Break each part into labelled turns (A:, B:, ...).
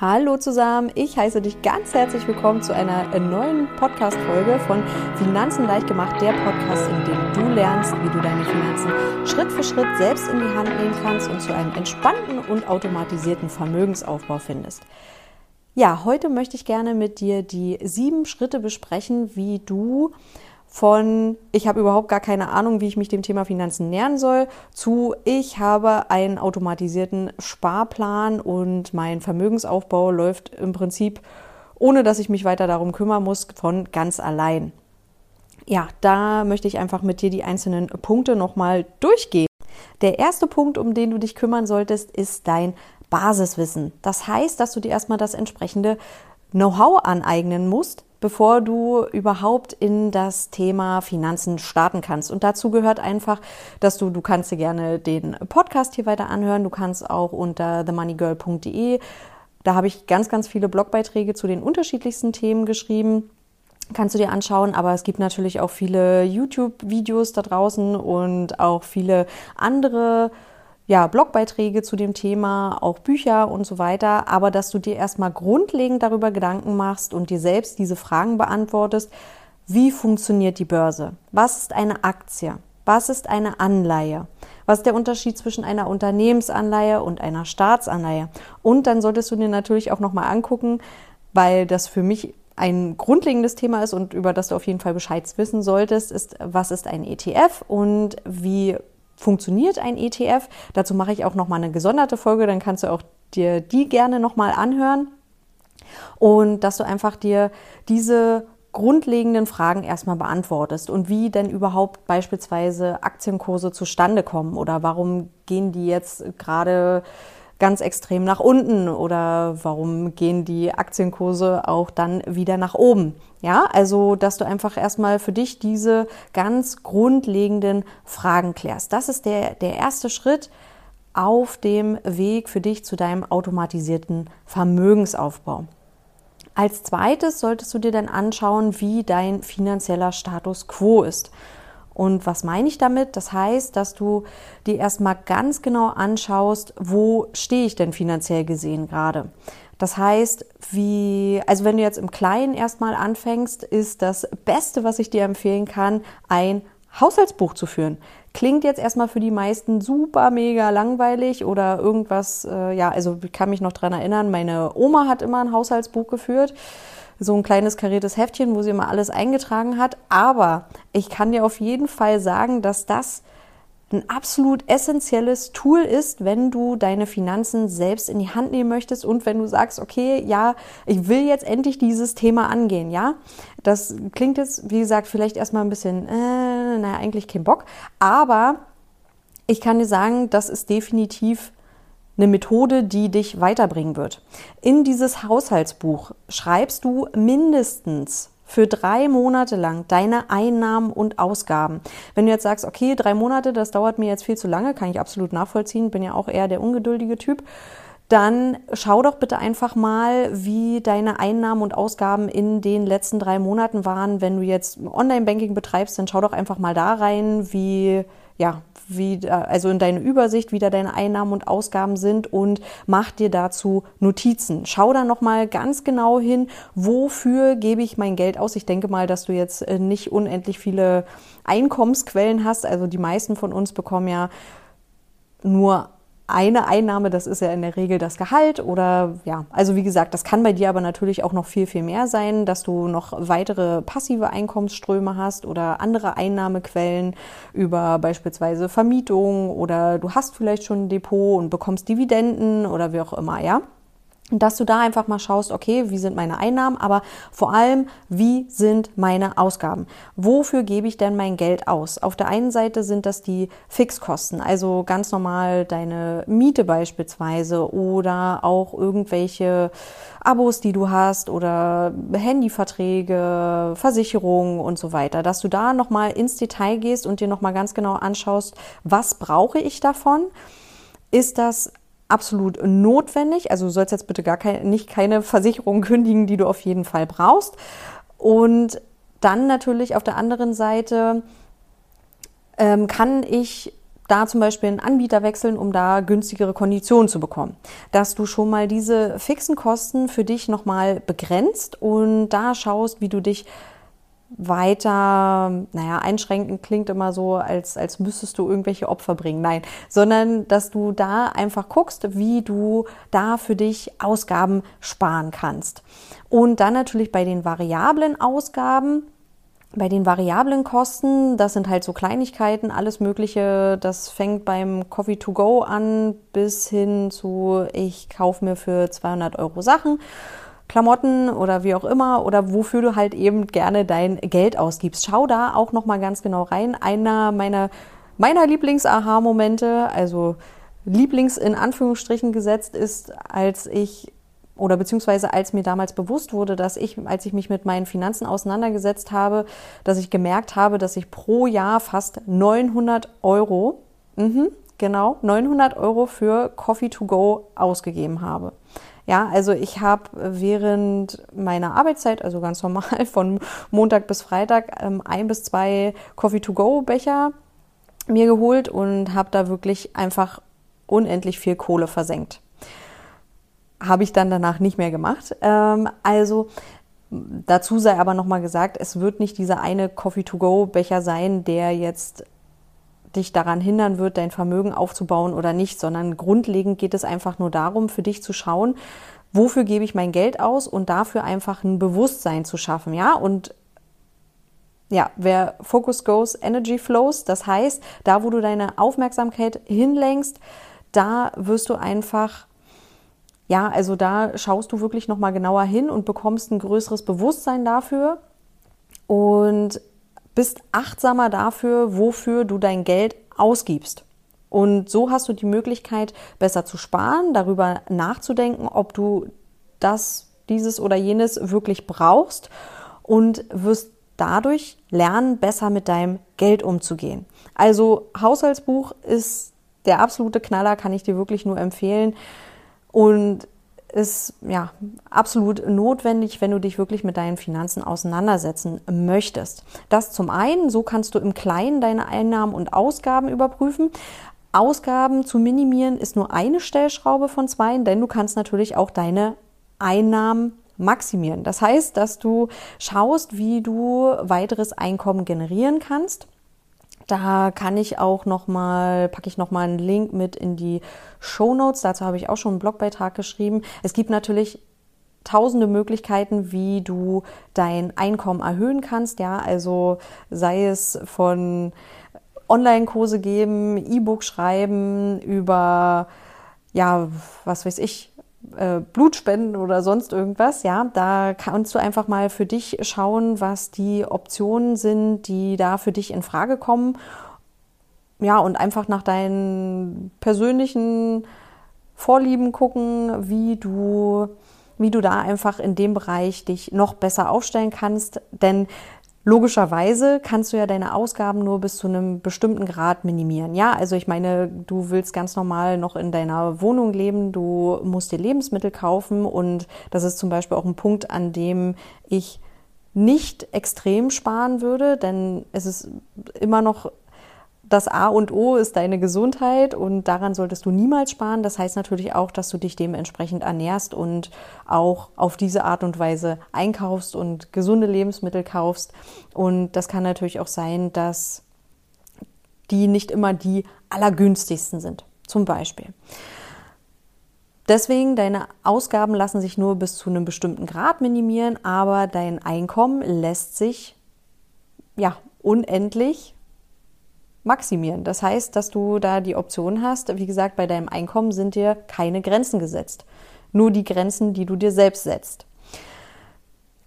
A: Hallo zusammen, ich heiße dich ganz herzlich willkommen zu einer neuen Podcast-Folge von Finanzen leicht gemacht, der Podcast, in dem du lernst, wie du deine Finanzen Schritt für Schritt selbst in die Hand nehmen kannst und zu einem entspannten und automatisierten Vermögensaufbau findest. Ja, heute möchte ich gerne mit dir die sieben Schritte besprechen, wie du von ich habe überhaupt gar keine Ahnung, wie ich mich dem Thema Finanzen nähern soll, zu ich habe einen automatisierten Sparplan und mein Vermögensaufbau läuft im Prinzip, ohne dass ich mich weiter darum kümmern muss, von ganz allein. Ja, da möchte ich einfach mit dir die einzelnen Punkte nochmal durchgehen. Der erste Punkt, um den du dich kümmern solltest, ist dein Basiswissen. Das heißt, dass du dir erstmal das entsprechende Know-how aneignen musst, bevor du überhaupt in das Thema Finanzen starten kannst. Und dazu gehört einfach, dass du, du kannst dir gerne den Podcast hier weiter anhören. Du kannst auch unter themoneygirl.de, da habe ich ganz, ganz viele Blogbeiträge zu den unterschiedlichsten Themen geschrieben kannst du dir anschauen, aber es gibt natürlich auch viele YouTube-Videos da draußen und auch viele andere ja, Blogbeiträge zu dem Thema, auch Bücher und so weiter, aber dass du dir erstmal grundlegend darüber Gedanken machst und dir selbst diese Fragen beantwortest, wie funktioniert die Börse? Was ist eine Aktie? Was ist eine Anleihe? Was ist der Unterschied zwischen einer Unternehmensanleihe und einer Staatsanleihe? Und dann solltest du dir natürlich auch nochmal angucken, weil das für mich ein grundlegendes Thema ist und über das du auf jeden Fall Bescheid wissen solltest, ist, was ist ein ETF und wie funktioniert ein ETF. Dazu mache ich auch noch mal eine gesonderte Folge, dann kannst du auch dir die gerne noch mal anhören und dass du einfach dir diese grundlegenden Fragen erstmal beantwortest und wie denn überhaupt beispielsweise Aktienkurse zustande kommen oder warum gehen die jetzt gerade ganz extrem nach unten oder warum gehen die Aktienkurse auch dann wieder nach oben? Ja, also, dass du einfach erstmal für dich diese ganz grundlegenden Fragen klärst. Das ist der, der erste Schritt auf dem Weg für dich zu deinem automatisierten Vermögensaufbau. Als zweites solltest du dir dann anschauen, wie dein finanzieller Status quo ist. Und was meine ich damit? Das heißt, dass du dir erstmal ganz genau anschaust, wo stehe ich denn finanziell gesehen gerade. Das heißt, wie, also wenn du jetzt im Kleinen erstmal anfängst, ist das Beste, was ich dir empfehlen kann, ein Haushaltsbuch zu führen. Klingt jetzt erstmal für die meisten super mega langweilig oder irgendwas, äh, ja, also ich kann mich noch dran erinnern, meine Oma hat immer ein Haushaltsbuch geführt so ein kleines kariertes Heftchen, wo sie immer alles eingetragen hat. Aber ich kann dir auf jeden Fall sagen, dass das ein absolut essentielles Tool ist, wenn du deine Finanzen selbst in die Hand nehmen möchtest und wenn du sagst, okay, ja, ich will jetzt endlich dieses Thema angehen, ja. Das klingt jetzt, wie gesagt, vielleicht erstmal ein bisschen, äh, naja, eigentlich kein Bock, aber ich kann dir sagen, das ist definitiv eine Methode, die dich weiterbringen wird. In dieses Haushaltsbuch schreibst du mindestens für drei Monate lang deine Einnahmen und Ausgaben. Wenn du jetzt sagst, okay, drei Monate, das dauert mir jetzt viel zu lange, kann ich absolut nachvollziehen, bin ja auch eher der ungeduldige Typ, dann schau doch bitte einfach mal, wie deine Einnahmen und Ausgaben in den letzten drei Monaten waren. Wenn du jetzt Online-Banking betreibst, dann schau doch einfach mal da rein, wie ja, wie, also in deine Übersicht, wie da deine Einnahmen und Ausgaben sind und mach dir dazu Notizen. Schau da nochmal ganz genau hin, wofür gebe ich mein Geld aus. Ich denke mal, dass du jetzt äh, nicht unendlich viele Einkommensquellen hast. Also die meisten von uns bekommen ja nur eine Einnahme, das ist ja in der Regel das Gehalt oder ja, also wie gesagt, das kann bei dir aber natürlich auch noch viel, viel mehr sein, dass du noch weitere passive Einkommensströme hast oder andere Einnahmequellen über beispielsweise Vermietung oder du hast vielleicht schon ein Depot und bekommst Dividenden oder wie auch immer, ja dass du da einfach mal schaust, okay, wie sind meine Einnahmen, aber vor allem, wie sind meine Ausgaben? Wofür gebe ich denn mein Geld aus? Auf der einen Seite sind das die Fixkosten, also ganz normal deine Miete beispielsweise oder auch irgendwelche Abos, die du hast oder Handyverträge, Versicherungen und so weiter, dass du da nochmal ins Detail gehst und dir nochmal ganz genau anschaust, was brauche ich davon? Ist das absolut notwendig. Also du sollst jetzt bitte gar kein, nicht keine Versicherung kündigen, die du auf jeden Fall brauchst. Und dann natürlich auf der anderen Seite ähm, kann ich da zum Beispiel einen Anbieter wechseln, um da günstigere Konditionen zu bekommen. Dass du schon mal diese fixen Kosten für dich nochmal begrenzt und da schaust, wie du dich weiter, naja, einschränken klingt immer so, als, als müsstest du irgendwelche Opfer bringen. Nein, sondern dass du da einfach guckst, wie du da für dich Ausgaben sparen kannst. Und dann natürlich bei den variablen Ausgaben, bei den variablen Kosten, das sind halt so Kleinigkeiten, alles Mögliche, das fängt beim Coffee to go an bis hin zu, ich kaufe mir für 200 Euro Sachen Klamotten oder wie auch immer oder wofür du halt eben gerne dein Geld ausgibst. Schau da auch noch mal ganz genau rein. Einer meiner meiner Lieblings-Aha-Momente, also Lieblings in Anführungsstrichen gesetzt ist, als ich oder beziehungsweise als mir damals bewusst wurde, dass ich, als ich mich mit meinen Finanzen auseinandergesetzt habe, dass ich gemerkt habe, dass ich pro Jahr fast 900 Euro, mh, genau, 900 Euro für Coffee to go ausgegeben habe. Ja, also ich habe während meiner Arbeitszeit, also ganz normal von Montag bis Freitag, ähm, ein bis zwei Coffee-to-go-Becher mir geholt und habe da wirklich einfach unendlich viel Kohle versenkt. Habe ich dann danach nicht mehr gemacht. Ähm, also dazu sei aber nochmal gesagt, es wird nicht dieser eine Coffee-to-go-Becher sein, der jetzt dich daran hindern wird, dein Vermögen aufzubauen oder nicht, sondern grundlegend geht es einfach nur darum, für dich zu schauen, wofür gebe ich mein Geld aus und dafür einfach ein Bewusstsein zu schaffen, ja, und ja, wer Focus goes, Energy flows, das heißt, da wo du deine Aufmerksamkeit hinlenkst, da wirst du einfach ja, also da schaust du wirklich noch mal genauer hin und bekommst ein größeres Bewusstsein dafür. Und bist achtsamer dafür, wofür du dein Geld ausgibst. Und so hast du die Möglichkeit, besser zu sparen, darüber nachzudenken, ob du das, dieses oder jenes wirklich brauchst und wirst dadurch lernen, besser mit deinem Geld umzugehen. Also Haushaltsbuch ist der absolute Knaller, kann ich dir wirklich nur empfehlen. Und ist ja absolut notwendig, wenn du dich wirklich mit deinen Finanzen auseinandersetzen möchtest. Das zum einen, so kannst du im Kleinen deine Einnahmen und Ausgaben überprüfen. Ausgaben zu minimieren ist nur eine Stellschraube von zwei, denn du kannst natürlich auch deine Einnahmen maximieren. Das heißt, dass du schaust, wie du weiteres Einkommen generieren kannst da kann ich auch noch mal, packe ich noch mal einen Link mit in die Show Notes. Dazu habe ich auch schon einen Blogbeitrag geschrieben. Es gibt natürlich tausende Möglichkeiten, wie du dein Einkommen erhöhen kannst. Ja, also sei es von Online-Kurse geben, E-Book schreiben, über ja, was weiß ich, äh, Blutspenden oder sonst irgendwas, ja, da kannst du einfach mal für dich schauen, was die Optionen sind, die da für dich in Frage kommen. Ja, und einfach nach deinen persönlichen Vorlieben gucken, wie du, wie du da einfach in dem Bereich dich noch besser aufstellen kannst. Denn Logischerweise kannst du ja deine Ausgaben nur bis zu einem bestimmten Grad minimieren. Ja, also ich meine, du willst ganz normal noch in deiner Wohnung leben, du musst dir Lebensmittel kaufen und das ist zum Beispiel auch ein Punkt, an dem ich nicht extrem sparen würde, denn es ist immer noch das A und O ist deine Gesundheit und daran solltest du niemals sparen. Das heißt natürlich auch, dass du dich dementsprechend ernährst und auch auf diese Art und Weise einkaufst und gesunde Lebensmittel kaufst. Und das kann natürlich auch sein, dass die nicht immer die allergünstigsten sind, zum Beispiel. Deswegen, deine Ausgaben lassen sich nur bis zu einem bestimmten Grad minimieren, aber dein Einkommen lässt sich ja unendlich maximieren. Das heißt, dass du da die Option hast, wie gesagt, bei deinem Einkommen sind dir keine Grenzen gesetzt. Nur die Grenzen, die du dir selbst setzt.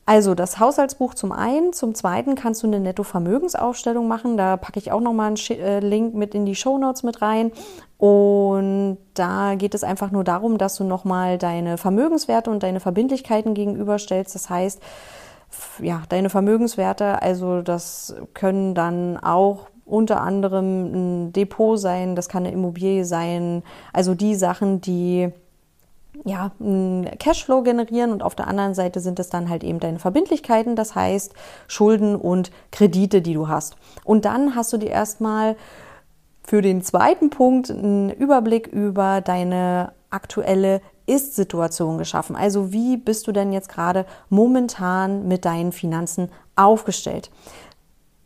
A: Also das Haushaltsbuch zum einen, zum zweiten kannst du eine Netto-Vermögensaufstellung machen. Da packe ich auch nochmal einen äh, Link mit in die Show Notes mit rein. Und da geht es einfach nur darum, dass du nochmal deine Vermögenswerte und deine Verbindlichkeiten gegenüberstellst. Das heißt, ja, deine Vermögenswerte, also das können dann auch unter anderem ein Depot sein, das kann eine Immobilie sein, also die Sachen, die ja, einen Cashflow generieren und auf der anderen Seite sind es dann halt eben deine Verbindlichkeiten, das heißt Schulden und Kredite, die du hast. Und dann hast du dir erstmal für den zweiten Punkt einen Überblick über deine aktuelle ist-Situation geschaffen. Also wie bist du denn jetzt gerade momentan mit deinen Finanzen aufgestellt?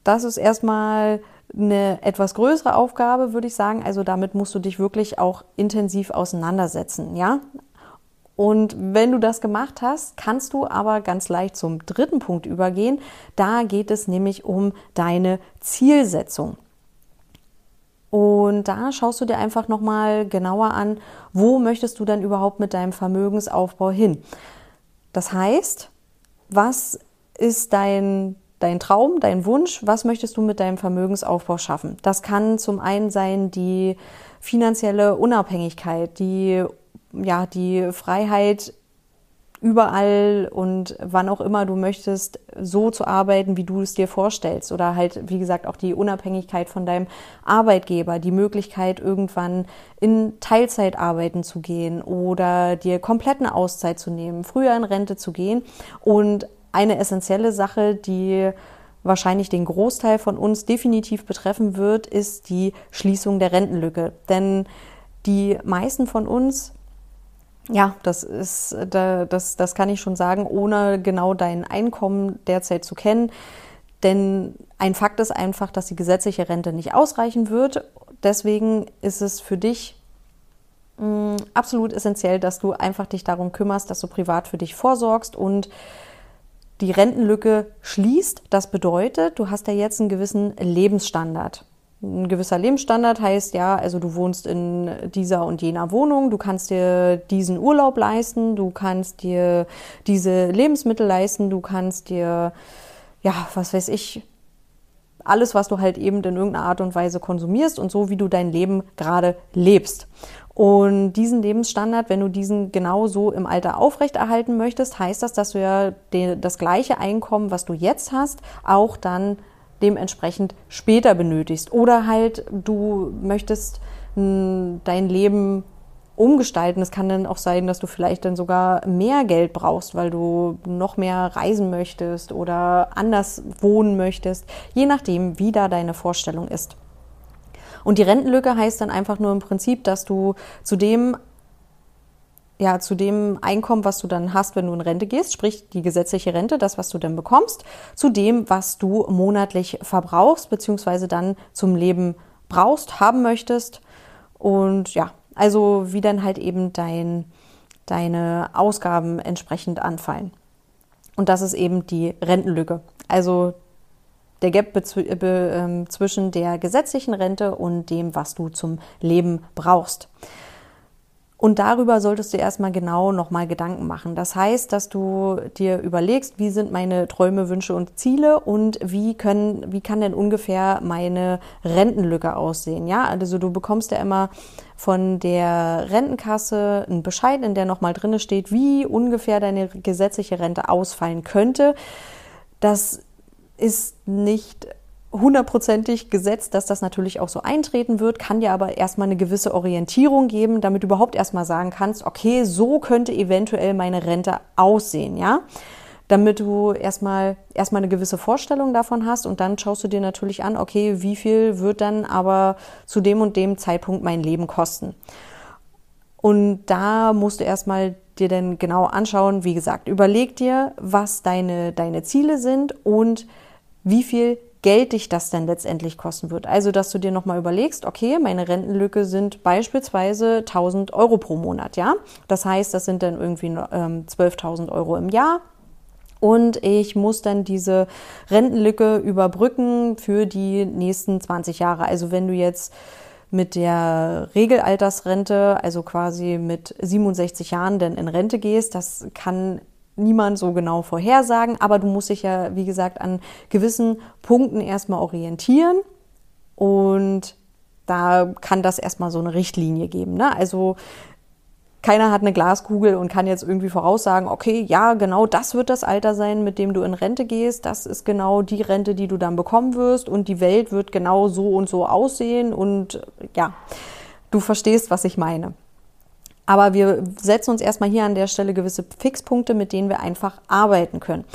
A: Das ist erstmal eine etwas größere Aufgabe, würde ich sagen. Also damit musst du dich wirklich auch intensiv auseinandersetzen, ja? Und wenn du das gemacht hast, kannst du aber ganz leicht zum dritten Punkt übergehen. Da geht es nämlich um deine Zielsetzung. Und da schaust du dir einfach nochmal genauer an, wo möchtest du denn überhaupt mit deinem Vermögensaufbau hin? Das heißt, was ist dein, dein Traum, dein Wunsch? Was möchtest du mit deinem Vermögensaufbau schaffen? Das kann zum einen sein die finanzielle Unabhängigkeit, die, ja, die Freiheit überall und wann auch immer du möchtest, so zu arbeiten, wie du es dir vorstellst. Oder halt, wie gesagt, auch die Unabhängigkeit von deinem Arbeitgeber, die Möglichkeit, irgendwann in Teilzeit arbeiten zu gehen oder dir komplett eine Auszeit zu nehmen, früher in Rente zu gehen. Und eine essentielle Sache, die wahrscheinlich den Großteil von uns definitiv betreffen wird, ist die Schließung der Rentenlücke. Denn die meisten von uns ja, das ist, das, das kann ich schon sagen, ohne genau dein Einkommen derzeit zu kennen. Denn ein Fakt ist einfach, dass die gesetzliche Rente nicht ausreichen wird. Deswegen ist es für dich mm, absolut essentiell, dass du einfach dich darum kümmerst, dass du privat für dich vorsorgst und die Rentenlücke schließt. Das bedeutet, du hast ja jetzt einen gewissen Lebensstandard. Ein gewisser Lebensstandard heißt ja, also du wohnst in dieser und jener Wohnung, du kannst dir diesen Urlaub leisten, du kannst dir diese Lebensmittel leisten, du kannst dir, ja, was weiß ich, alles, was du halt eben in irgendeiner Art und Weise konsumierst und so, wie du dein Leben gerade lebst. Und diesen Lebensstandard, wenn du diesen genauso im Alter aufrechterhalten möchtest, heißt das, dass du ja das gleiche Einkommen, was du jetzt hast, auch dann dementsprechend später benötigst. Oder halt du möchtest dein Leben umgestalten. Es kann dann auch sein, dass du vielleicht dann sogar mehr Geld brauchst, weil du noch mehr reisen möchtest oder anders wohnen möchtest, je nachdem, wie da deine Vorstellung ist. Und die Rentenlücke heißt dann einfach nur im Prinzip, dass du zu dem ja, zu dem Einkommen, was du dann hast, wenn du in Rente gehst, sprich die gesetzliche Rente, das, was du dann bekommst, zu dem, was du monatlich verbrauchst, beziehungsweise dann zum Leben brauchst, haben möchtest. Und ja, also wie dann halt eben dein, deine Ausgaben entsprechend anfallen. Und das ist eben die Rentenlücke. Also der Gap äh, zwischen der gesetzlichen Rente und dem, was du zum Leben brauchst. Und darüber solltest du erstmal genau nochmal Gedanken machen. Das heißt, dass du dir überlegst, wie sind meine Träume, Wünsche und Ziele und wie können, wie kann denn ungefähr meine Rentenlücke aussehen? Ja, also du bekommst ja immer von der Rentenkasse einen Bescheid, in der nochmal drinne steht, wie ungefähr deine gesetzliche Rente ausfallen könnte. Das ist nicht hundertprozentig gesetzt, dass das natürlich auch so eintreten wird, kann dir aber erstmal eine gewisse Orientierung geben, damit du überhaupt erstmal sagen kannst, okay, so könnte eventuell meine Rente aussehen, ja? Damit du erstmal, erstmal eine gewisse Vorstellung davon hast und dann schaust du dir natürlich an, okay, wie viel wird dann aber zu dem und dem Zeitpunkt mein Leben kosten? Und da musst du erstmal dir dann genau anschauen, wie gesagt, überleg dir, was deine, deine Ziele sind und wie viel Geld dich das denn letztendlich kosten wird. Also, dass du dir nochmal überlegst, okay, meine Rentenlücke sind beispielsweise 1000 Euro pro Monat, ja. Das heißt, das sind dann irgendwie ähm, 12.000 Euro im Jahr. Und ich muss dann diese Rentenlücke überbrücken für die nächsten 20 Jahre. Also, wenn du jetzt mit der Regelaltersrente, also quasi mit 67 Jahren denn in Rente gehst, das kann niemand so genau vorhersagen, aber du musst dich ja, wie gesagt, an gewissen Punkten erstmal orientieren und da kann das erstmal so eine Richtlinie geben. Ne? Also keiner hat eine Glaskugel und kann jetzt irgendwie voraussagen, okay, ja, genau das wird das Alter sein, mit dem du in Rente gehst. Das ist genau die Rente, die du dann bekommen wirst und die Welt wird genau so und so aussehen und ja, du verstehst, was ich meine. Aber wir setzen uns erstmal hier an der Stelle gewisse Fixpunkte, mit denen wir einfach arbeiten können.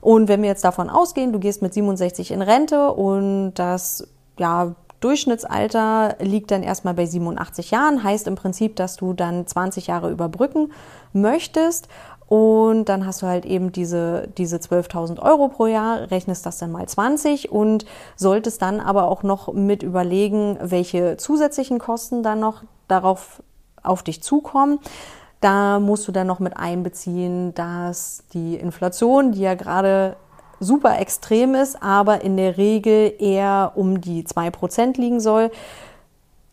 A: Und wenn wir jetzt davon ausgehen, du gehst mit 67 in Rente und das, ja, Durchschnittsalter liegt dann erstmal bei 87 Jahren, heißt im Prinzip, dass du dann 20 Jahre überbrücken möchtest. Und dann hast du halt eben diese, diese 12.000 Euro pro Jahr, rechnest das dann mal 20 und solltest dann aber auch noch mit überlegen, welche zusätzlichen Kosten dann noch darauf auf dich zukommen. Da musst du dann noch mit einbeziehen, dass die Inflation, die ja gerade super extrem ist, aber in der Regel eher um die 2% liegen soll,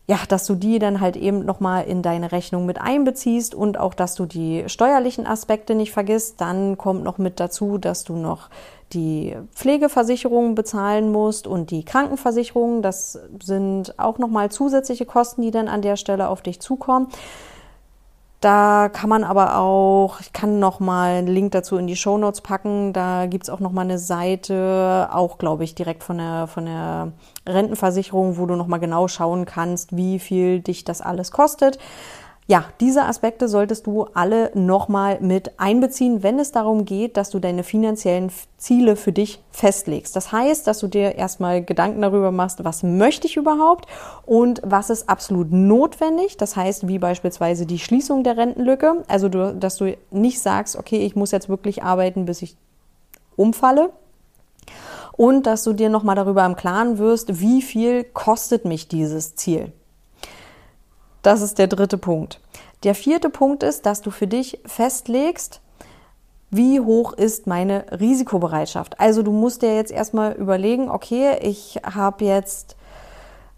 A: ja, dass du die dann halt eben nochmal in deine Rechnung mit einbeziehst und auch, dass du die steuerlichen Aspekte nicht vergisst. Dann kommt noch mit dazu, dass du noch die Pflegeversicherung bezahlen musst und die Krankenversicherung. Das sind auch nochmal zusätzliche Kosten, die dann an der Stelle auf dich zukommen. Da kann man aber auch, ich kann noch mal einen Link dazu in die Show Notes packen. Da gibt's auch noch mal eine Seite, auch glaube ich direkt von der von der Rentenversicherung, wo du noch mal genau schauen kannst, wie viel dich das alles kostet. Ja, diese Aspekte solltest du alle nochmal mit einbeziehen, wenn es darum geht, dass du deine finanziellen Ziele für dich festlegst. Das heißt, dass du dir erstmal Gedanken darüber machst, was möchte ich überhaupt und was ist absolut notwendig. Das heißt, wie beispielsweise die Schließung der Rentenlücke. Also, du, dass du nicht sagst, okay, ich muss jetzt wirklich arbeiten, bis ich umfalle, und dass du dir nochmal darüber im Klaren wirst, wie viel kostet mich dieses Ziel. Das ist der dritte Punkt. Der vierte Punkt ist, dass du für dich festlegst, wie hoch ist meine Risikobereitschaft. Also du musst dir jetzt erstmal überlegen, okay, ich habe jetzt,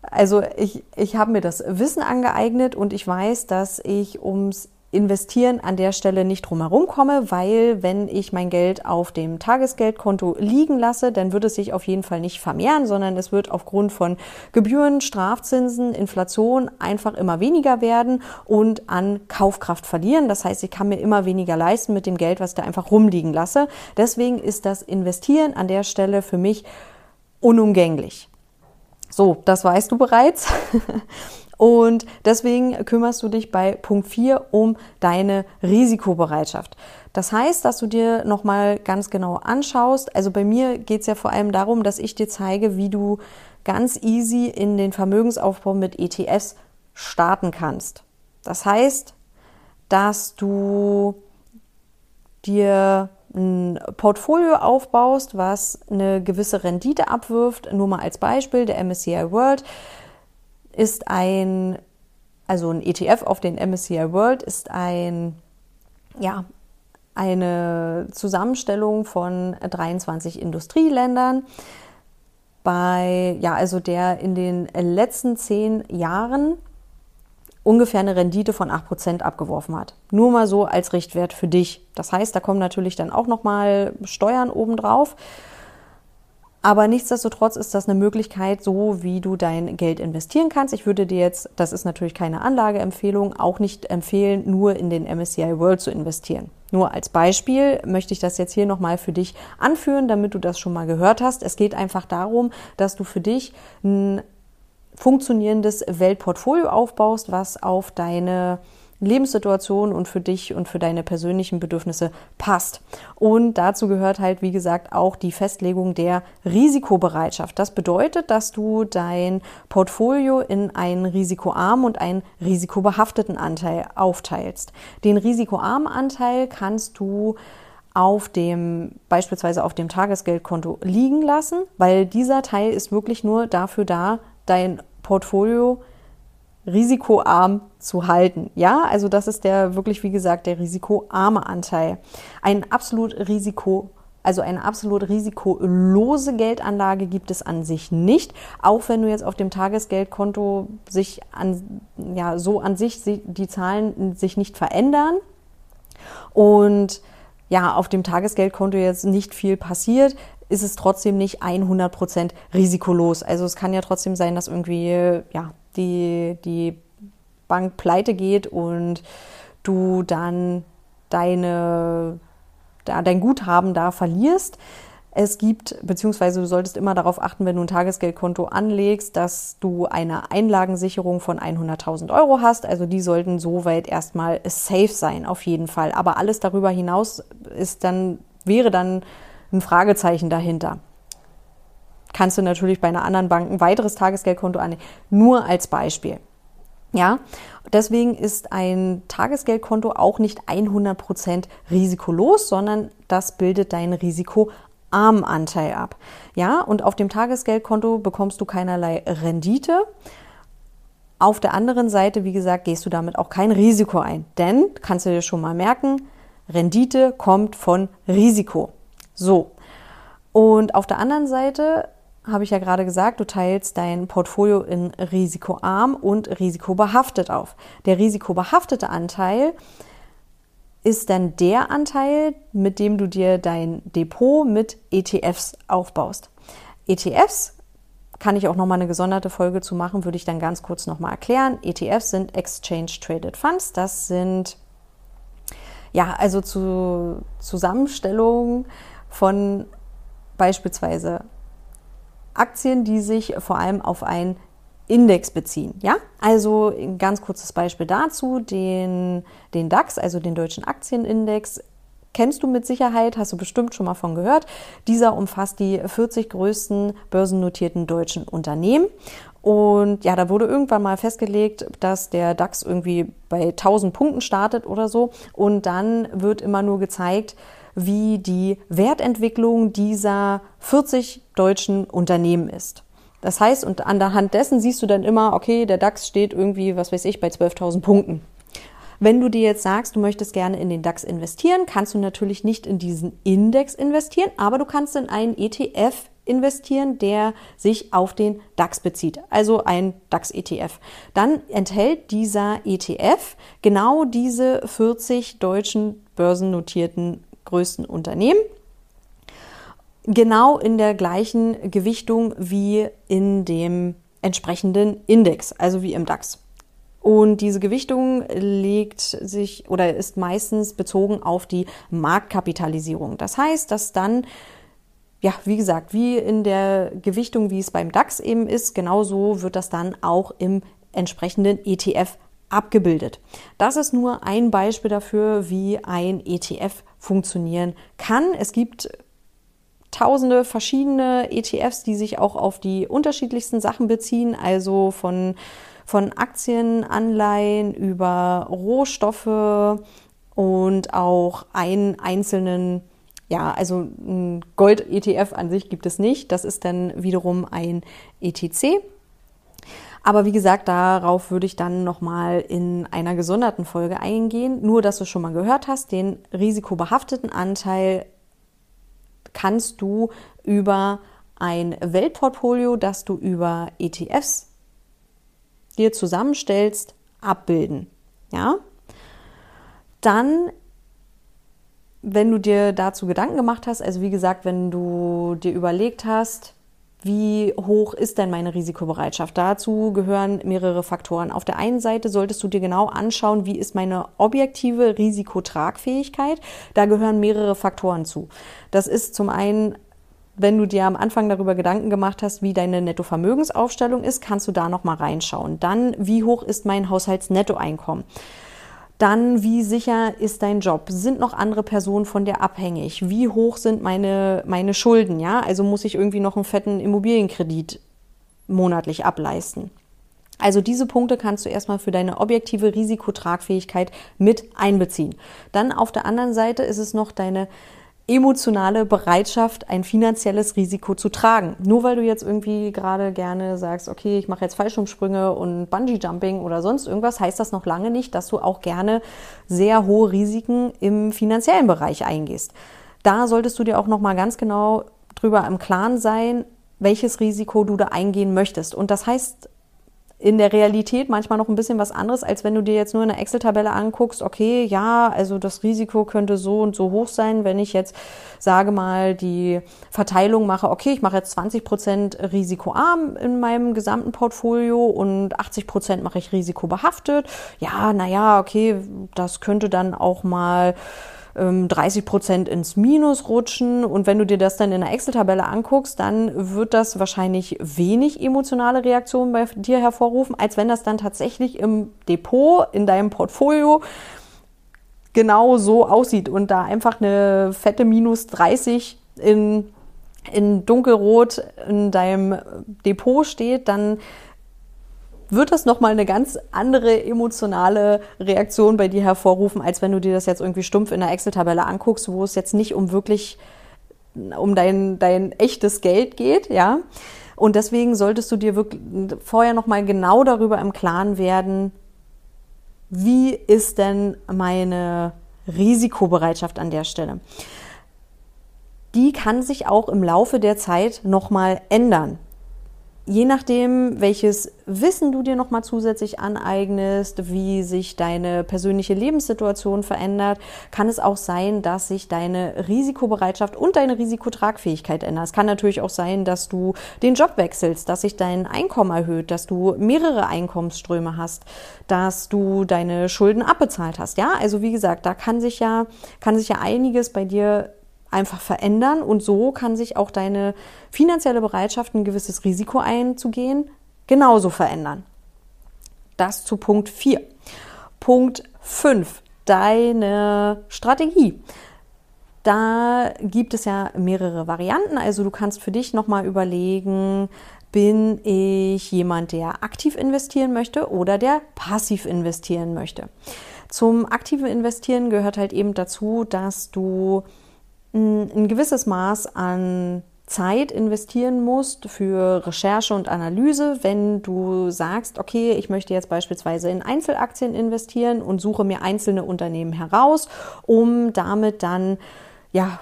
A: also ich, ich habe mir das Wissen angeeignet und ich weiß, dass ich ums investieren an der Stelle nicht drumherum komme, weil wenn ich mein Geld auf dem Tagesgeldkonto liegen lasse, dann wird es sich auf jeden Fall nicht vermehren, sondern es wird aufgrund von Gebühren, Strafzinsen, Inflation einfach immer weniger werden und an Kaufkraft verlieren. Das heißt, ich kann mir immer weniger leisten mit dem Geld, was da einfach rumliegen lasse. Deswegen ist das Investieren an der Stelle für mich unumgänglich. So, das weißt du bereits. Und deswegen kümmerst du dich bei Punkt 4 um deine Risikobereitschaft. Das heißt, dass du dir nochmal ganz genau anschaust. Also bei mir geht es ja vor allem darum, dass ich dir zeige, wie du ganz easy in den Vermögensaufbau mit ETFs starten kannst. Das heißt, dass du dir ein Portfolio aufbaust, was eine gewisse Rendite abwirft. Nur mal als Beispiel, der MSCI World ist ein, also ein ETF auf den MSCI World ist ein, ja, eine Zusammenstellung von 23 Industrieländern bei, ja, also der in den letzten zehn Jahren ungefähr eine Rendite von 8% abgeworfen hat. Nur mal so als Richtwert für dich. Das heißt, da kommen natürlich dann auch nochmal Steuern obendrauf. Aber nichtsdestotrotz ist das eine Möglichkeit, so wie du dein Geld investieren kannst. Ich würde dir jetzt, das ist natürlich keine Anlageempfehlung, auch nicht empfehlen, nur in den MSCI World zu investieren. Nur als Beispiel möchte ich das jetzt hier nochmal für dich anführen, damit du das schon mal gehört hast. Es geht einfach darum, dass du für dich ein funktionierendes Weltportfolio aufbaust, was auf deine Lebenssituation und für dich und für deine persönlichen Bedürfnisse passt. Und dazu gehört halt, wie gesagt, auch die Festlegung der Risikobereitschaft. Das bedeutet, dass du dein Portfolio in einen risikoarmen und einen risikobehafteten Anteil aufteilst. Den risikoarmen Anteil kannst du auf dem, beispielsweise auf dem Tagesgeldkonto liegen lassen, weil dieser Teil ist wirklich nur dafür da, dein Portfolio risikoarm zu halten. Ja, also das ist der wirklich, wie gesagt, der risikoarme Anteil. Ein absolut Risiko also eine absolut risikolose Geldanlage gibt es an sich nicht, auch wenn du jetzt auf dem Tagesgeldkonto sich an, ja, so an sich die Zahlen sich nicht verändern und ja, auf dem Tagesgeldkonto jetzt nicht viel passiert, ist es trotzdem nicht 100% risikolos. Also es kann ja trotzdem sein, dass irgendwie, ja, die, die Bank pleite geht und du dann deine, da, dein Guthaben da verlierst. Es gibt, beziehungsweise du solltest immer darauf achten, wenn du ein Tagesgeldkonto anlegst, dass du eine Einlagensicherung von 100.000 Euro hast. Also die sollten soweit erstmal safe sein, auf jeden Fall. Aber alles darüber hinaus ist dann, wäre dann ein Fragezeichen dahinter. Kannst du natürlich bei einer anderen Bank ein weiteres Tagesgeldkonto annehmen. Nur als Beispiel. Ja, deswegen ist ein Tagesgeldkonto auch nicht 100% risikolos, sondern das bildet deinen risikoarmen Anteil ab. Ja, und auf dem Tagesgeldkonto bekommst du keinerlei Rendite. Auf der anderen Seite, wie gesagt, gehst du damit auch kein Risiko ein. Denn, kannst du dir schon mal merken, Rendite kommt von Risiko. So. Und auf der anderen Seite habe ich ja gerade gesagt, du teilst dein Portfolio in risikoarm und risikobehaftet auf. Der risikobehaftete Anteil ist dann der Anteil, mit dem du dir dein Depot mit ETFs aufbaust. ETFs kann ich auch nochmal eine gesonderte Folge zu machen, würde ich dann ganz kurz nochmal erklären. ETFs sind Exchange Traded Funds. Das sind ja also zu Zusammenstellungen von beispielsweise Aktien, die sich vor allem auf einen Index beziehen. Ja, also ein ganz kurzes Beispiel dazu: den, den DAX, also den deutschen Aktienindex. Kennst du mit Sicherheit, hast du bestimmt schon mal von gehört. Dieser umfasst die 40 größten börsennotierten deutschen Unternehmen. Und ja, da wurde irgendwann mal festgelegt, dass der DAX irgendwie bei 1000 Punkten startet oder so. Und dann wird immer nur gezeigt, wie die Wertentwicklung dieser 40 deutschen Unternehmen ist. Das heißt, und an der Hand dessen siehst du dann immer, okay, der DAX steht irgendwie, was weiß ich, bei 12.000 Punkten. Wenn du dir jetzt sagst, du möchtest gerne in den DAX investieren, kannst du natürlich nicht in diesen Index investieren, aber du kannst in einen ETF investieren, der sich auf den DAX bezieht, also ein DAX-ETF. Dann enthält dieser ETF genau diese 40 deutschen börsennotierten größten Unternehmen. Genau in der gleichen Gewichtung wie in dem entsprechenden Index, also wie im DAX. Und diese Gewichtung legt sich oder ist meistens bezogen auf die Marktkapitalisierung. Das heißt, dass dann, ja, wie gesagt, wie in der Gewichtung, wie es beim DAX eben ist, genauso wird das dann auch im entsprechenden ETF abgebildet. Das ist nur ein Beispiel dafür, wie ein ETF funktionieren kann. Es gibt tausende verschiedene ETFs, die sich auch auf die unterschiedlichsten Sachen beziehen, also von, von Aktien, über Rohstoffe und auch einen einzelnen ja, also ein Gold-ETF an sich gibt es nicht. Das ist dann wiederum ein ETC. Aber wie gesagt, darauf würde ich dann nochmal in einer gesonderten Folge eingehen. Nur, dass du schon mal gehört hast, den risikobehafteten Anteil kannst du über ein Weltportfolio, das du über ETFs dir zusammenstellst, abbilden. Ja? Dann wenn du dir dazu Gedanken gemacht hast, also wie gesagt, wenn du dir überlegt hast, wie hoch ist denn meine Risikobereitschaft? Dazu gehören mehrere Faktoren. Auf der einen Seite solltest du dir genau anschauen, wie ist meine objektive Risikotragfähigkeit. Da gehören mehrere Faktoren zu. Das ist zum einen wenn du dir am Anfang darüber Gedanken gemacht hast, wie deine Nettovermögensaufstellung ist, kannst du da noch mal reinschauen. Dann, wie hoch ist mein Haushaltsnettoeinkommen? Dann, wie sicher ist dein Job? Sind noch andere Personen von dir abhängig? Wie hoch sind meine, meine Schulden? Ja, also muss ich irgendwie noch einen fetten Immobilienkredit monatlich ableisten? Also diese Punkte kannst du erstmal für deine objektive Risikotragfähigkeit mit einbeziehen. Dann auf der anderen Seite ist es noch deine emotionale Bereitschaft, ein finanzielles Risiko zu tragen. Nur weil du jetzt irgendwie gerade gerne sagst, okay, ich mache jetzt Fallschirmsprünge und Bungee-Jumping oder sonst irgendwas, heißt das noch lange nicht, dass du auch gerne sehr hohe Risiken im finanziellen Bereich eingehst. Da solltest du dir auch noch mal ganz genau drüber im Klaren sein, welches Risiko du da eingehen möchtest. Und das heißt in der Realität manchmal noch ein bisschen was anderes, als wenn du dir jetzt nur eine Excel-Tabelle anguckst, okay, ja, also das Risiko könnte so und so hoch sein, wenn ich jetzt, sage mal, die Verteilung mache, okay, ich mache jetzt 20 Prozent risikoarm in meinem gesamten Portfolio und 80 Prozent mache ich risikobehaftet. Ja, naja, okay, das könnte dann auch mal 30 ähm, Prozent ins Minus rutschen. Und wenn du dir das dann in der Excel-Tabelle anguckst, dann wird das wahrscheinlich wenig emotionale Reaktionen bei dir hervorrufen, als wenn das dann tatsächlich im Depot, in deinem Portfolio genau so aussieht und da einfach eine fette Minus 30 in in dunkelrot in deinem Depot steht, dann wird das nochmal eine ganz andere emotionale Reaktion bei dir hervorrufen, als wenn du dir das jetzt irgendwie stumpf in der Excel-Tabelle anguckst, wo es jetzt nicht um wirklich um dein, dein echtes Geld geht, ja. Und deswegen solltest du dir wirklich vorher nochmal genau darüber im Klaren werden, wie ist denn meine Risikobereitschaft an der Stelle? Die kann sich auch im Laufe der Zeit nochmal ändern je nachdem, welches Wissen du dir nochmal zusätzlich aneignest, wie sich deine persönliche Lebenssituation verändert, kann es auch sein, dass sich deine Risikobereitschaft und deine Risikotragfähigkeit ändert. Es kann natürlich auch sein, dass du den Job wechselst, dass sich dein Einkommen erhöht, dass du mehrere Einkommensströme hast, dass du deine Schulden abbezahlt hast. Ja, also wie gesagt, da kann sich ja, kann sich ja einiges bei dir einfach verändern und so kann sich auch deine finanzielle Bereitschaft, ein gewisses Risiko einzugehen, genauso verändern. Das zu Punkt 4. Punkt 5. Deine Strategie. Da gibt es ja mehrere Varianten. Also du kannst für dich nochmal überlegen, bin ich jemand, der aktiv investieren möchte oder der passiv investieren möchte. Zum aktiven Investieren gehört halt eben dazu, dass du ein gewisses Maß an Zeit investieren musst für Recherche und Analyse, wenn du sagst, okay, ich möchte jetzt beispielsweise in Einzelaktien investieren und suche mir einzelne Unternehmen heraus, um damit dann ja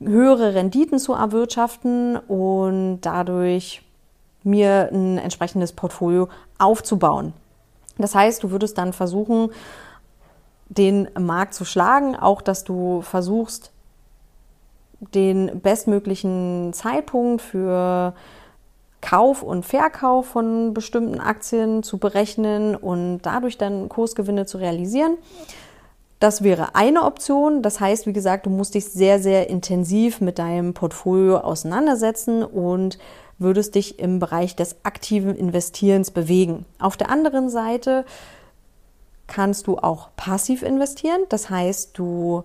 A: höhere Renditen zu erwirtschaften und dadurch mir ein entsprechendes Portfolio aufzubauen. Das heißt, du würdest dann versuchen, den Markt zu schlagen, auch dass du versuchst, den bestmöglichen Zeitpunkt für Kauf und Verkauf von bestimmten Aktien zu berechnen und dadurch dann Kursgewinne zu realisieren. Das wäre eine Option. Das heißt, wie gesagt, du musst dich sehr, sehr intensiv mit deinem Portfolio auseinandersetzen und würdest dich im Bereich des aktiven Investierens bewegen. Auf der anderen Seite kannst du auch passiv investieren. Das heißt, du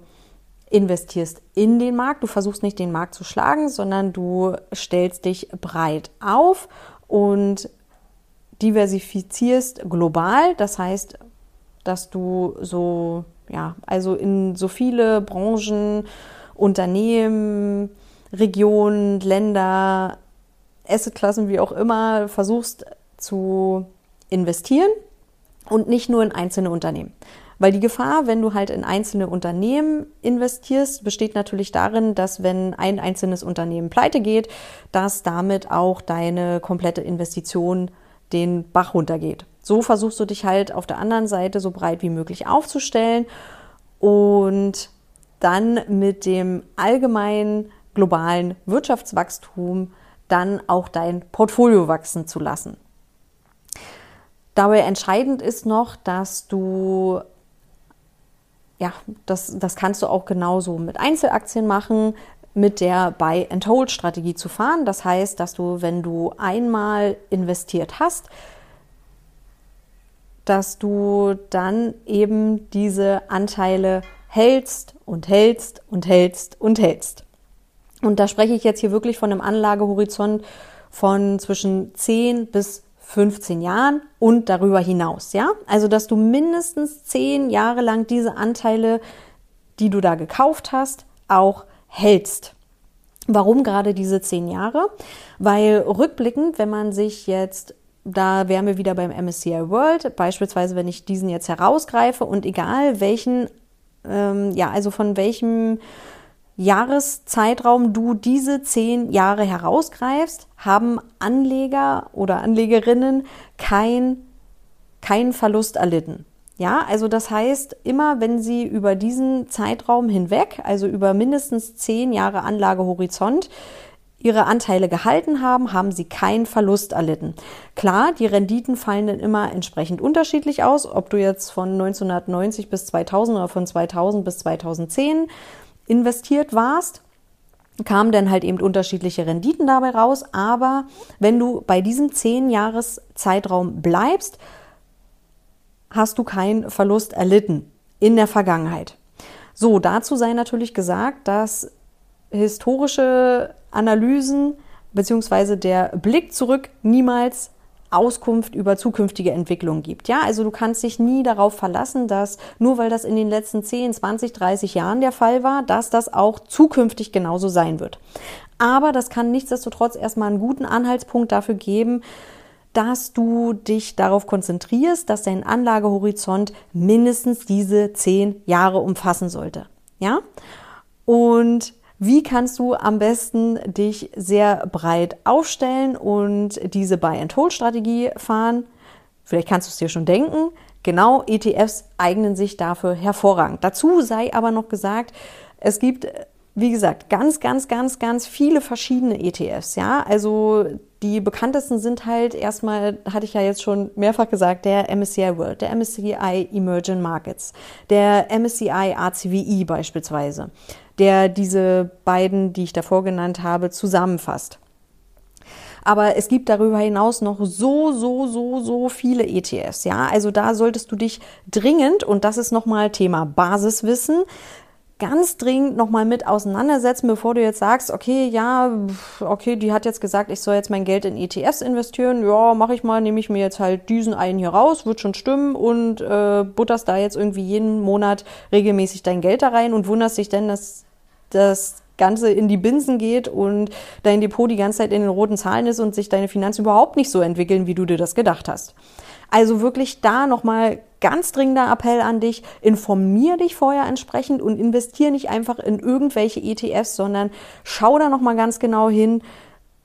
A: investierst in den Markt. Du versuchst nicht den Markt zu schlagen, sondern du stellst dich breit auf und diversifizierst global. Das heißt, dass du so, ja, also in so viele Branchen, Unternehmen, Regionen, Länder, Assetklassen, wie auch immer, versuchst zu investieren und nicht nur in einzelne Unternehmen. Weil die Gefahr, wenn du halt in einzelne Unternehmen investierst, besteht natürlich darin, dass wenn ein einzelnes Unternehmen pleite geht, dass damit auch deine komplette Investition den Bach runtergeht. So versuchst du dich halt auf der anderen Seite so breit wie möglich aufzustellen und dann mit dem allgemeinen globalen Wirtschaftswachstum dann auch dein Portfolio wachsen zu lassen. Dabei entscheidend ist noch, dass du ja, das, das kannst du auch genauso mit Einzelaktien machen, mit der Buy-and-Hold-Strategie zu fahren. Das heißt, dass du, wenn du einmal investiert hast, dass du dann eben diese Anteile hältst und hältst und hältst und hältst. Und da spreche ich jetzt hier wirklich von einem Anlagehorizont von zwischen 10 bis 15 Jahren und darüber hinaus, ja? Also, dass du mindestens 10 Jahre lang diese Anteile, die du da gekauft hast, auch hältst. Warum gerade diese 10 Jahre? Weil rückblickend, wenn man sich jetzt da wären wir wieder beim MSCI World, beispielsweise, wenn ich diesen jetzt herausgreife und egal welchen, ähm, ja, also von welchem Jahreszeitraum du diese zehn Jahre herausgreifst, haben Anleger oder Anlegerinnen kein, keinen Verlust erlitten. Ja, also das heißt, immer wenn Sie über diesen Zeitraum hinweg, also über mindestens zehn Jahre Anlagehorizont, Ihre Anteile gehalten haben, haben Sie keinen Verlust erlitten. Klar, die Renditen fallen dann immer entsprechend unterschiedlich aus, ob du jetzt von 1990 bis 2000 oder von 2000 bis 2010 investiert warst, kamen dann halt eben unterschiedliche Renditen dabei raus. Aber wenn du bei diesem 10 Jahres Zeitraum bleibst, hast du keinen Verlust erlitten in der Vergangenheit. So, dazu sei natürlich gesagt, dass historische Analysen beziehungsweise der Blick zurück niemals Auskunft über zukünftige Entwicklungen gibt. Ja, also du kannst dich nie darauf verlassen, dass nur weil das in den letzten 10, 20, 30 Jahren der Fall war, dass das auch zukünftig genauso sein wird. Aber das kann nichtsdestotrotz erstmal einen guten Anhaltspunkt dafür geben, dass du dich darauf konzentrierst, dass dein Anlagehorizont mindestens diese zehn Jahre umfassen sollte. Ja? Und wie kannst du am besten dich sehr breit aufstellen und diese Buy-and-Hold-Strategie fahren? Vielleicht kannst du es dir schon denken. Genau, ETFs eignen sich dafür hervorragend. Dazu sei aber noch gesagt, es gibt, wie gesagt, ganz, ganz, ganz, ganz viele verschiedene ETFs. Ja, also die bekanntesten sind halt erstmal, hatte ich ja jetzt schon mehrfach gesagt, der MSCI World, der MSCI Emerging Markets, der MSCI ACWI beispielsweise der diese beiden, die ich davor genannt habe, zusammenfasst. Aber es gibt darüber hinaus noch so, so, so, so viele ETFs. Ja, also da solltest du dich dringend, und das ist nochmal Thema Basiswissen, ganz dringend nochmal mit auseinandersetzen, bevor du jetzt sagst, okay, ja, okay, die hat jetzt gesagt, ich soll jetzt mein Geld in ETFs investieren. Ja, mache ich mal, nehme ich mir jetzt halt diesen einen hier raus, wird schon stimmen und äh, butterst da jetzt irgendwie jeden Monat regelmäßig dein Geld da rein und wunderst dich denn, dass das Ganze in die Binsen geht und dein Depot die ganze Zeit in den roten Zahlen ist und sich deine Finanzen überhaupt nicht so entwickeln, wie du dir das gedacht hast. Also wirklich da nochmal ganz dringender Appell an dich, informier dich vorher entsprechend und investier nicht einfach in irgendwelche ETFs, sondern schau da nochmal ganz genau hin,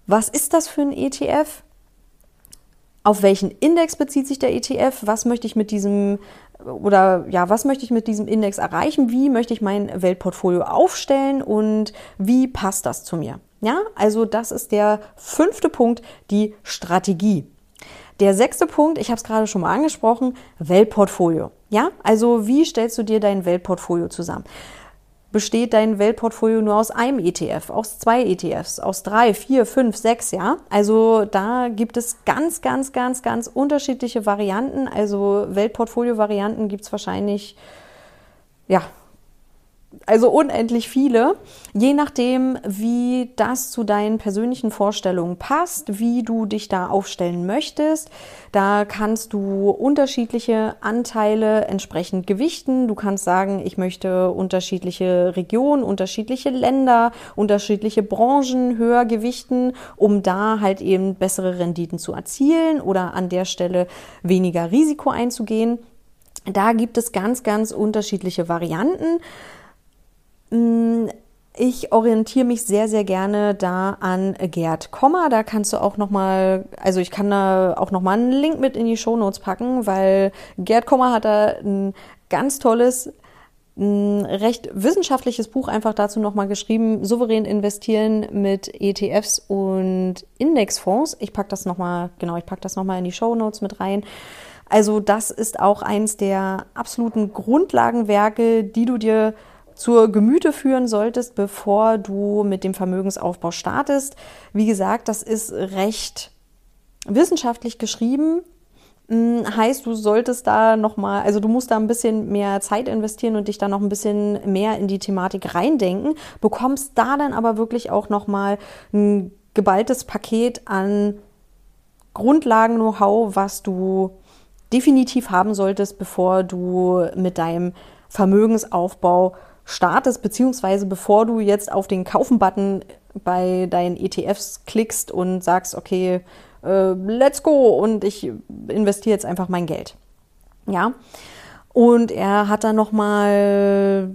A: was ist das für ein ETF? Auf welchen Index bezieht sich der ETF? Was möchte ich mit diesem oder ja, was möchte ich mit diesem Index erreichen? Wie möchte ich mein Weltportfolio aufstellen und wie passt das zu mir? Ja, also das ist der fünfte Punkt, die Strategie. Der sechste Punkt, ich habe es gerade schon mal angesprochen, Weltportfolio. Ja, also wie stellst du dir dein Weltportfolio zusammen? Besteht dein Weltportfolio nur aus einem ETF, aus zwei ETFs, aus drei, vier, fünf, sechs, ja. Also da gibt es ganz, ganz, ganz, ganz unterschiedliche Varianten. Also Weltportfolio-Varianten gibt es wahrscheinlich, ja, also unendlich viele, je nachdem, wie das zu deinen persönlichen Vorstellungen passt, wie du dich da aufstellen möchtest. Da kannst du unterschiedliche Anteile entsprechend gewichten. Du kannst sagen, ich möchte unterschiedliche Regionen, unterschiedliche Länder, unterschiedliche Branchen höher gewichten, um da halt eben bessere Renditen zu erzielen oder an der Stelle weniger Risiko einzugehen. Da gibt es ganz, ganz unterschiedliche Varianten. Mm, ich orientiere mich sehr, sehr gerne da an Gerd Komma. Da kannst du auch nochmal, also ich kann da auch nochmal einen Link mit in die Show Notes packen, weil Gerd Komma hat da ein ganz tolles, ein recht wissenschaftliches Buch einfach dazu nochmal geschrieben, souverän investieren mit ETFs und Indexfonds. Ich packe das nochmal, genau, ich packe das nochmal in die Show Notes mit rein. Also das ist auch eins der absoluten Grundlagenwerke, die du dir zur Gemüte führen solltest, bevor du mit dem Vermögensaufbau startest. Wie gesagt, das ist recht wissenschaftlich geschrieben. Hm, heißt, du solltest da nochmal, also du musst da ein bisschen mehr Zeit investieren und dich da noch ein bisschen mehr in die Thematik reindenken, bekommst da dann aber wirklich auch nochmal ein geballtes Paket an Grundlagen-Know-how, was du definitiv haben solltest, bevor du mit deinem Vermögensaufbau startest, beziehungsweise bevor du jetzt auf den Kaufen-Button bei deinen ETFs klickst und sagst, okay, äh, let's go und ich investiere jetzt einfach mein Geld. Ja. Und er hat dann nochmal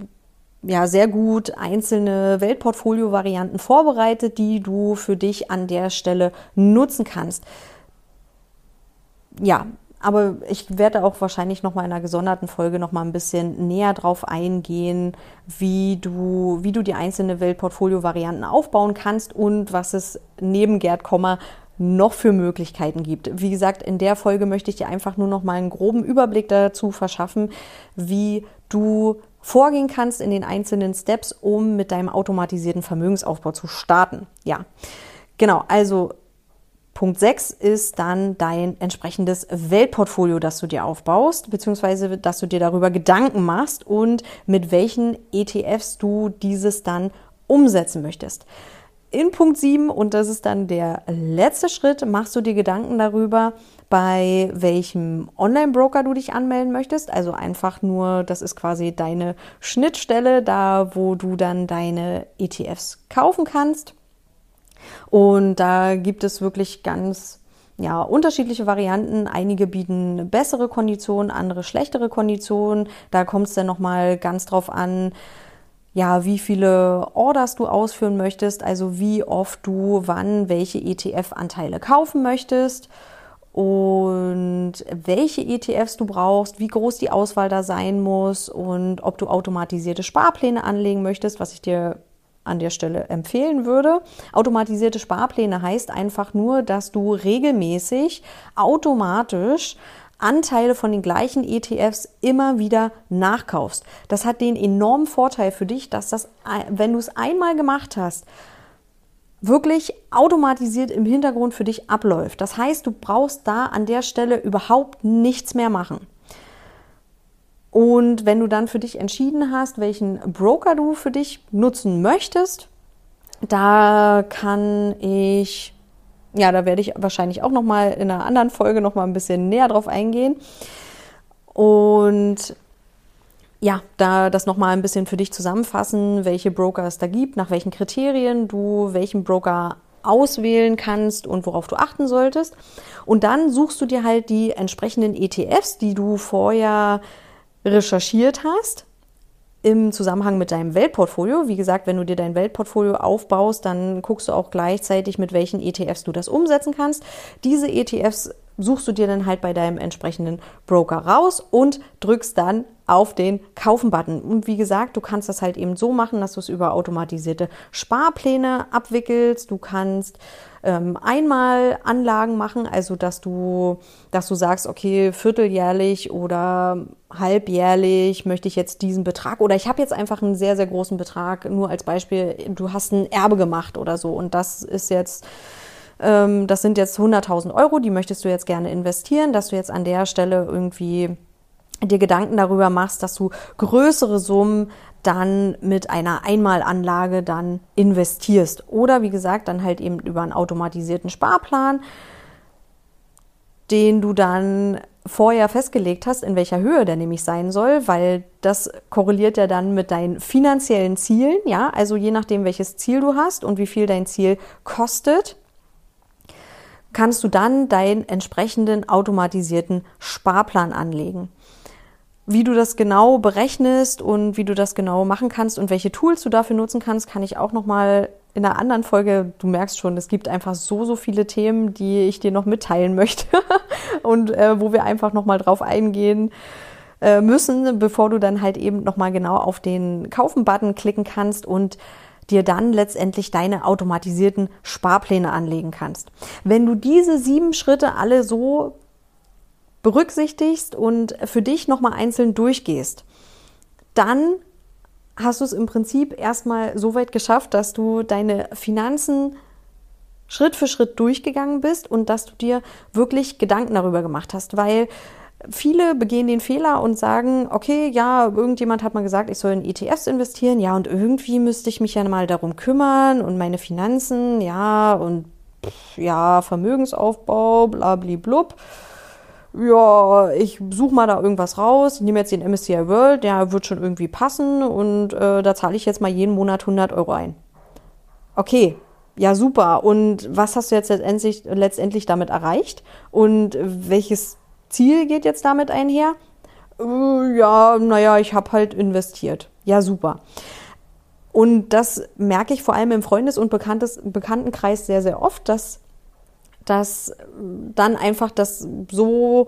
A: ja, sehr gut einzelne Weltportfolio-Varianten vorbereitet, die du für dich an der Stelle nutzen kannst. Ja, aber ich werde auch wahrscheinlich noch mal in einer gesonderten Folge noch mal ein bisschen näher drauf eingehen, wie du, wie du die einzelnen Weltportfolio-Varianten aufbauen kannst und was es neben Gerd Kommer noch für Möglichkeiten gibt. Wie gesagt, in der Folge möchte ich dir einfach nur noch mal einen groben Überblick dazu verschaffen, wie du vorgehen kannst in den einzelnen Steps, um mit deinem automatisierten Vermögensaufbau zu starten. Ja. Genau, also Punkt 6 ist dann dein entsprechendes Weltportfolio, das du dir aufbaust, beziehungsweise dass du dir darüber Gedanken machst und mit welchen ETFs du dieses dann umsetzen möchtest. In Punkt 7, und das ist dann der letzte Schritt, machst du dir Gedanken darüber, bei welchem Online-Broker du dich anmelden möchtest. Also einfach nur, das ist quasi deine Schnittstelle, da wo du dann deine ETFs kaufen kannst. Und da gibt es wirklich ganz ja, unterschiedliche Varianten. Einige bieten bessere Konditionen, andere schlechtere Konditionen. Da kommt es dann nochmal ganz drauf an, ja, wie viele Orders du ausführen möchtest, also wie oft du wann welche ETF-Anteile kaufen möchtest und welche ETFs du brauchst, wie groß die Auswahl da sein muss und ob du automatisierte Sparpläne anlegen möchtest, was ich dir an der Stelle empfehlen würde. Automatisierte Sparpläne heißt einfach nur, dass du regelmäßig automatisch Anteile von den gleichen ETFs immer wieder nachkaufst. Das hat den enormen Vorteil für dich, dass das, wenn du es einmal gemacht hast, wirklich automatisiert im Hintergrund für dich abläuft. Das heißt, du brauchst da an der Stelle überhaupt nichts mehr machen. Und wenn du dann für dich entschieden hast, welchen Broker du für dich nutzen möchtest, da kann ich ja, da werde ich wahrscheinlich auch noch mal in einer anderen Folge noch mal ein bisschen näher drauf eingehen. Und ja, da das noch mal ein bisschen für dich zusammenfassen, welche Broker es da gibt, nach welchen Kriterien du welchen Broker auswählen kannst und worauf du achten solltest. Und dann suchst du dir halt die entsprechenden ETFs, die du vorher recherchiert hast im Zusammenhang mit deinem Weltportfolio. Wie gesagt, wenn du dir dein Weltportfolio aufbaust, dann guckst du auch gleichzeitig, mit welchen ETFs du das umsetzen kannst. Diese ETFs suchst du dir dann halt bei deinem entsprechenden Broker raus und drückst dann auf den Kaufen-Button. Und wie gesagt, du kannst das halt eben so machen, dass du es über automatisierte Sparpläne abwickelst. Du kannst ähm, einmal Anlagen machen, also dass du, dass du sagst, okay, vierteljährlich oder halbjährlich möchte ich jetzt diesen Betrag oder ich habe jetzt einfach einen sehr, sehr großen Betrag, nur als Beispiel, du hast ein Erbe gemacht oder so und das ist jetzt ähm, das sind jetzt 100.000 Euro, die möchtest du jetzt gerne investieren, dass du jetzt an der Stelle irgendwie dir Gedanken darüber machst, dass du größere Summen dann mit einer Einmalanlage dann investierst. Oder wie gesagt, dann halt eben über einen automatisierten Sparplan, den du dann vorher festgelegt hast, in welcher Höhe der nämlich sein soll, weil das korreliert ja dann mit deinen finanziellen Zielen, ja, also je nachdem, welches Ziel du hast und wie viel dein Ziel kostet, kannst du dann deinen entsprechenden automatisierten Sparplan anlegen. Wie du das genau berechnest und wie du das genau machen kannst und welche Tools du dafür nutzen kannst, kann ich auch noch mal in einer anderen Folge. Du merkst schon, es gibt einfach so so viele Themen, die ich dir noch mitteilen möchte und äh, wo wir einfach noch mal drauf eingehen äh, müssen, bevor du dann halt eben noch mal genau auf den Kaufen-Button klicken kannst und dir dann letztendlich deine automatisierten Sparpläne anlegen kannst. Wenn du diese sieben Schritte alle so berücksichtigst und für dich nochmal einzeln durchgehst, dann hast du es im Prinzip erstmal so weit geschafft, dass du deine Finanzen Schritt für Schritt durchgegangen bist und dass du dir wirklich Gedanken darüber gemacht hast, weil Viele begehen den Fehler und sagen, okay, ja, irgendjemand hat mal gesagt, ich soll in ETFs investieren, ja, und irgendwie müsste ich mich ja mal darum kümmern und meine Finanzen, ja, und ja, Vermögensaufbau, blablablub. Ja, ich suche mal da irgendwas raus, nehme jetzt den MSCI World, der wird schon irgendwie passen und äh, da zahle ich jetzt mal jeden Monat 100 Euro ein. Okay, ja, super. Und was hast du jetzt letztendlich, letztendlich damit erreicht? Und welches Ziel geht jetzt damit einher? Äh, ja, naja, ich habe halt investiert. Ja, super. Und das merke ich vor allem im Freundes- und Bekanntes, Bekanntenkreis sehr, sehr oft, dass, dass dann einfach das so,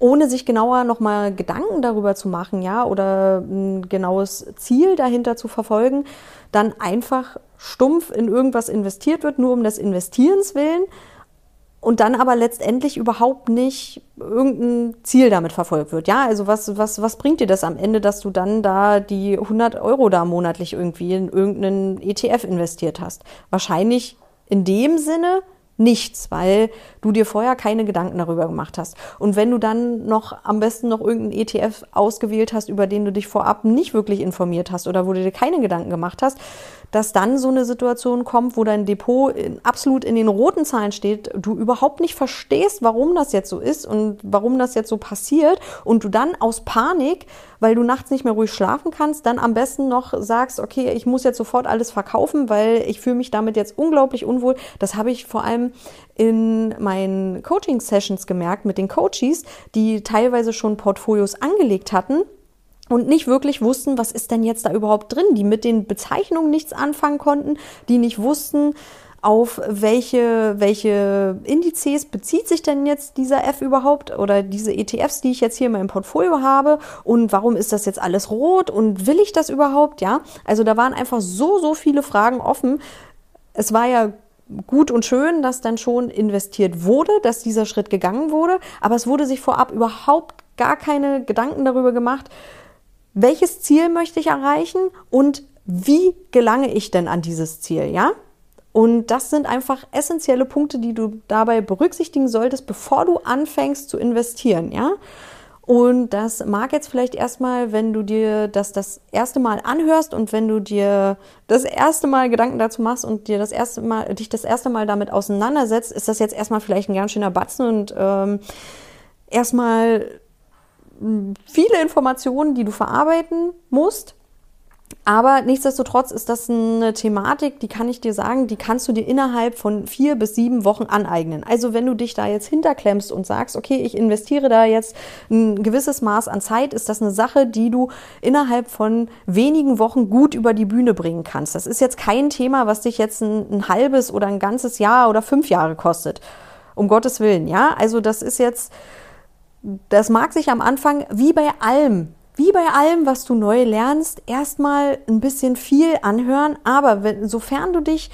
A: ohne sich genauer nochmal Gedanken darüber zu machen, ja, oder ein genaues Ziel dahinter zu verfolgen, dann einfach stumpf in irgendwas investiert wird, nur um des Investierens willen und dann aber letztendlich überhaupt nicht irgendein Ziel damit verfolgt wird. Ja, also was, was, was bringt dir das am Ende, dass du dann da die 100 Euro da monatlich irgendwie in irgendeinen ETF investiert hast? Wahrscheinlich in dem Sinne nichts, weil du dir vorher keine Gedanken darüber gemacht hast. Und wenn du dann noch am besten noch irgendeinen ETF ausgewählt hast, über den du dich vorab nicht wirklich informiert hast oder wo du dir keine Gedanken gemacht hast, dass dann so eine Situation kommt, wo dein Depot in, absolut in den roten Zahlen steht, du überhaupt nicht verstehst, warum das jetzt so ist und warum das jetzt so passiert und du dann aus Panik, weil du nachts nicht mehr ruhig schlafen kannst, dann am besten noch sagst, okay, ich muss jetzt sofort alles verkaufen, weil ich fühle mich damit jetzt unglaublich unwohl. Das habe ich vor allem in meinen Coaching-Sessions gemerkt mit den Coaches, die teilweise schon Portfolios angelegt hatten und nicht wirklich wussten, was ist denn jetzt da überhaupt drin, die mit den Bezeichnungen nichts anfangen konnten, die nicht wussten, auf welche, welche Indizes bezieht sich denn jetzt dieser F überhaupt oder diese ETFs, die ich jetzt hier in meinem Portfolio habe und warum ist das jetzt alles rot und will ich das überhaupt, ja? Also da waren einfach so, so viele Fragen offen. Es war ja gut und schön, dass dann schon investiert wurde, dass dieser Schritt gegangen wurde, aber es wurde sich vorab überhaupt gar keine Gedanken darüber gemacht, welches Ziel möchte ich erreichen und wie gelange ich denn an dieses Ziel, ja? Und das sind einfach essentielle Punkte, die du dabei berücksichtigen solltest, bevor du anfängst zu investieren, ja? Und das mag jetzt vielleicht erstmal, wenn du dir das das erste Mal anhörst und wenn du dir das erste Mal Gedanken dazu machst und dir das erste Mal, dich das erste Mal damit auseinandersetzt, ist das jetzt erstmal vielleicht ein ganz schöner Batzen und ähm, erstmal viele Informationen, die du verarbeiten musst. Aber nichtsdestotrotz ist das eine Thematik, die kann ich dir sagen, die kannst du dir innerhalb von vier bis sieben Wochen aneignen. Also wenn du dich da jetzt hinterklemmst und sagst, okay, ich investiere da jetzt ein gewisses Maß an Zeit, ist das eine Sache, die du innerhalb von wenigen Wochen gut über die Bühne bringen kannst. Das ist jetzt kein Thema, was dich jetzt ein, ein halbes oder ein ganzes Jahr oder fünf Jahre kostet. Um Gottes Willen, ja. Also das ist jetzt das mag sich am Anfang wie bei allem, wie bei allem, was du neu lernst, erstmal ein bisschen viel anhören, aber wenn, sofern du dich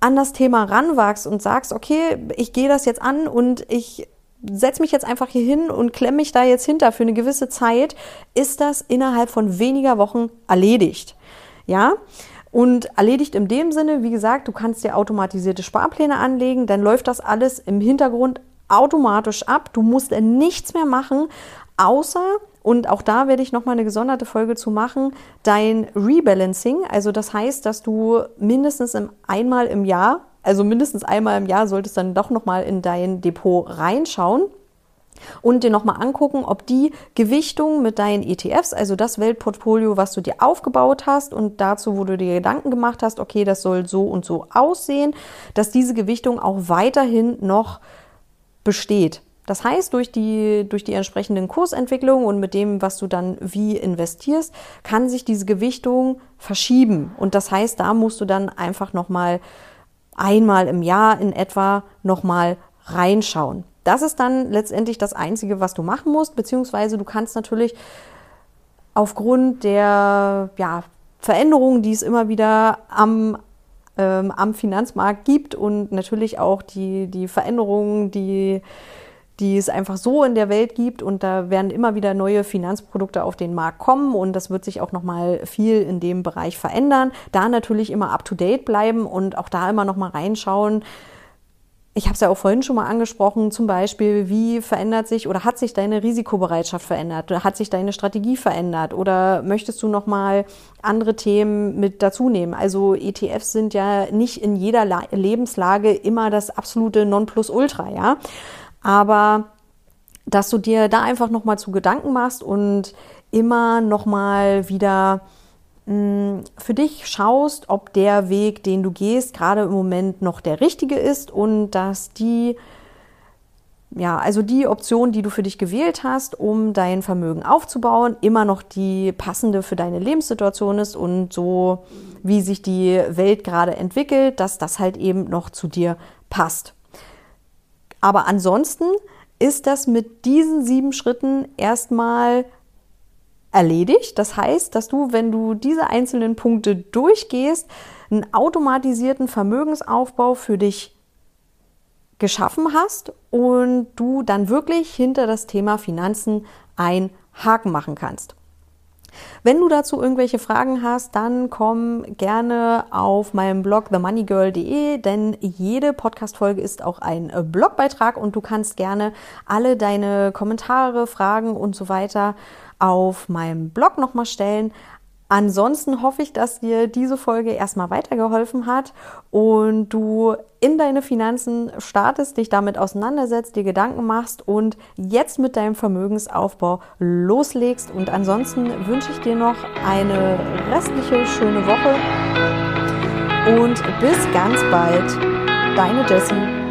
A: an das Thema ranwagst und sagst, okay, ich gehe das jetzt an und ich setze mich jetzt einfach hier hin und klemme mich da jetzt hinter für eine gewisse Zeit, ist das innerhalb von weniger Wochen erledigt. Ja? Und erledigt in dem Sinne, wie gesagt, du kannst dir automatisierte Sparpläne anlegen, dann läuft das alles im Hintergrund automatisch ab. Du musst nichts mehr machen, außer und auch da werde ich nochmal eine gesonderte Folge zu machen, dein Rebalancing. Also das heißt, dass du mindestens einmal im Jahr, also mindestens einmal im Jahr solltest dann doch nochmal in dein Depot reinschauen und dir nochmal angucken, ob die Gewichtung mit deinen ETFs, also das Weltportfolio, was du dir aufgebaut hast und dazu, wo du dir Gedanken gemacht hast, okay, das soll so und so aussehen, dass diese Gewichtung auch weiterhin noch besteht. Das heißt, durch die, durch die entsprechenden Kursentwicklungen und mit dem, was du dann wie investierst, kann sich diese Gewichtung verschieben. Und das heißt, da musst du dann einfach nochmal einmal im Jahr in etwa nochmal reinschauen. Das ist dann letztendlich das Einzige, was du machen musst, beziehungsweise du kannst natürlich aufgrund der ja, Veränderungen, die es immer wieder am ähm, am Finanzmarkt gibt und natürlich auch die, die Veränderungen, die, die es einfach so in der Welt gibt und da werden immer wieder neue Finanzprodukte auf den Markt kommen und das wird sich auch nochmal viel in dem Bereich verändern. Da natürlich immer up to date bleiben und auch da immer nochmal reinschauen, ich habe es ja auch vorhin schon mal angesprochen, zum Beispiel, wie verändert sich oder hat sich deine Risikobereitschaft verändert? Hat sich deine Strategie verändert? Oder möchtest du nochmal andere Themen mit dazu nehmen? Also ETFs sind ja nicht in jeder La Lebenslage immer das absolute Nonplusultra, ja. Aber dass du dir da einfach nochmal zu Gedanken machst und immer nochmal wieder für dich schaust, ob der Weg, den du gehst, gerade im Moment noch der richtige ist und dass die ja, also die Option, die du für dich gewählt hast, um dein Vermögen aufzubauen, immer noch die passende für deine Lebenssituation ist und so, wie sich die Welt gerade entwickelt, dass das halt eben noch zu dir passt. Aber ansonsten ist das mit diesen sieben Schritten erstmal erledigt. Das heißt, dass du, wenn du diese einzelnen Punkte durchgehst, einen automatisierten Vermögensaufbau für dich geschaffen hast und du dann wirklich hinter das Thema Finanzen einen Haken machen kannst. Wenn du dazu irgendwelche Fragen hast, dann komm gerne auf meinem Blog themoneygirl.de, denn jede Podcast-Folge ist auch ein Blogbeitrag und du kannst gerne alle deine Kommentare, Fragen und so weiter auf meinem Blog nochmal stellen. Ansonsten hoffe ich, dass dir diese Folge erstmal weitergeholfen hat und du in deine Finanzen startest, dich damit auseinandersetzt, dir Gedanken machst und jetzt mit deinem Vermögensaufbau loslegst. Und ansonsten wünsche ich dir noch eine restliche schöne Woche und bis ganz bald. Deine Jessie.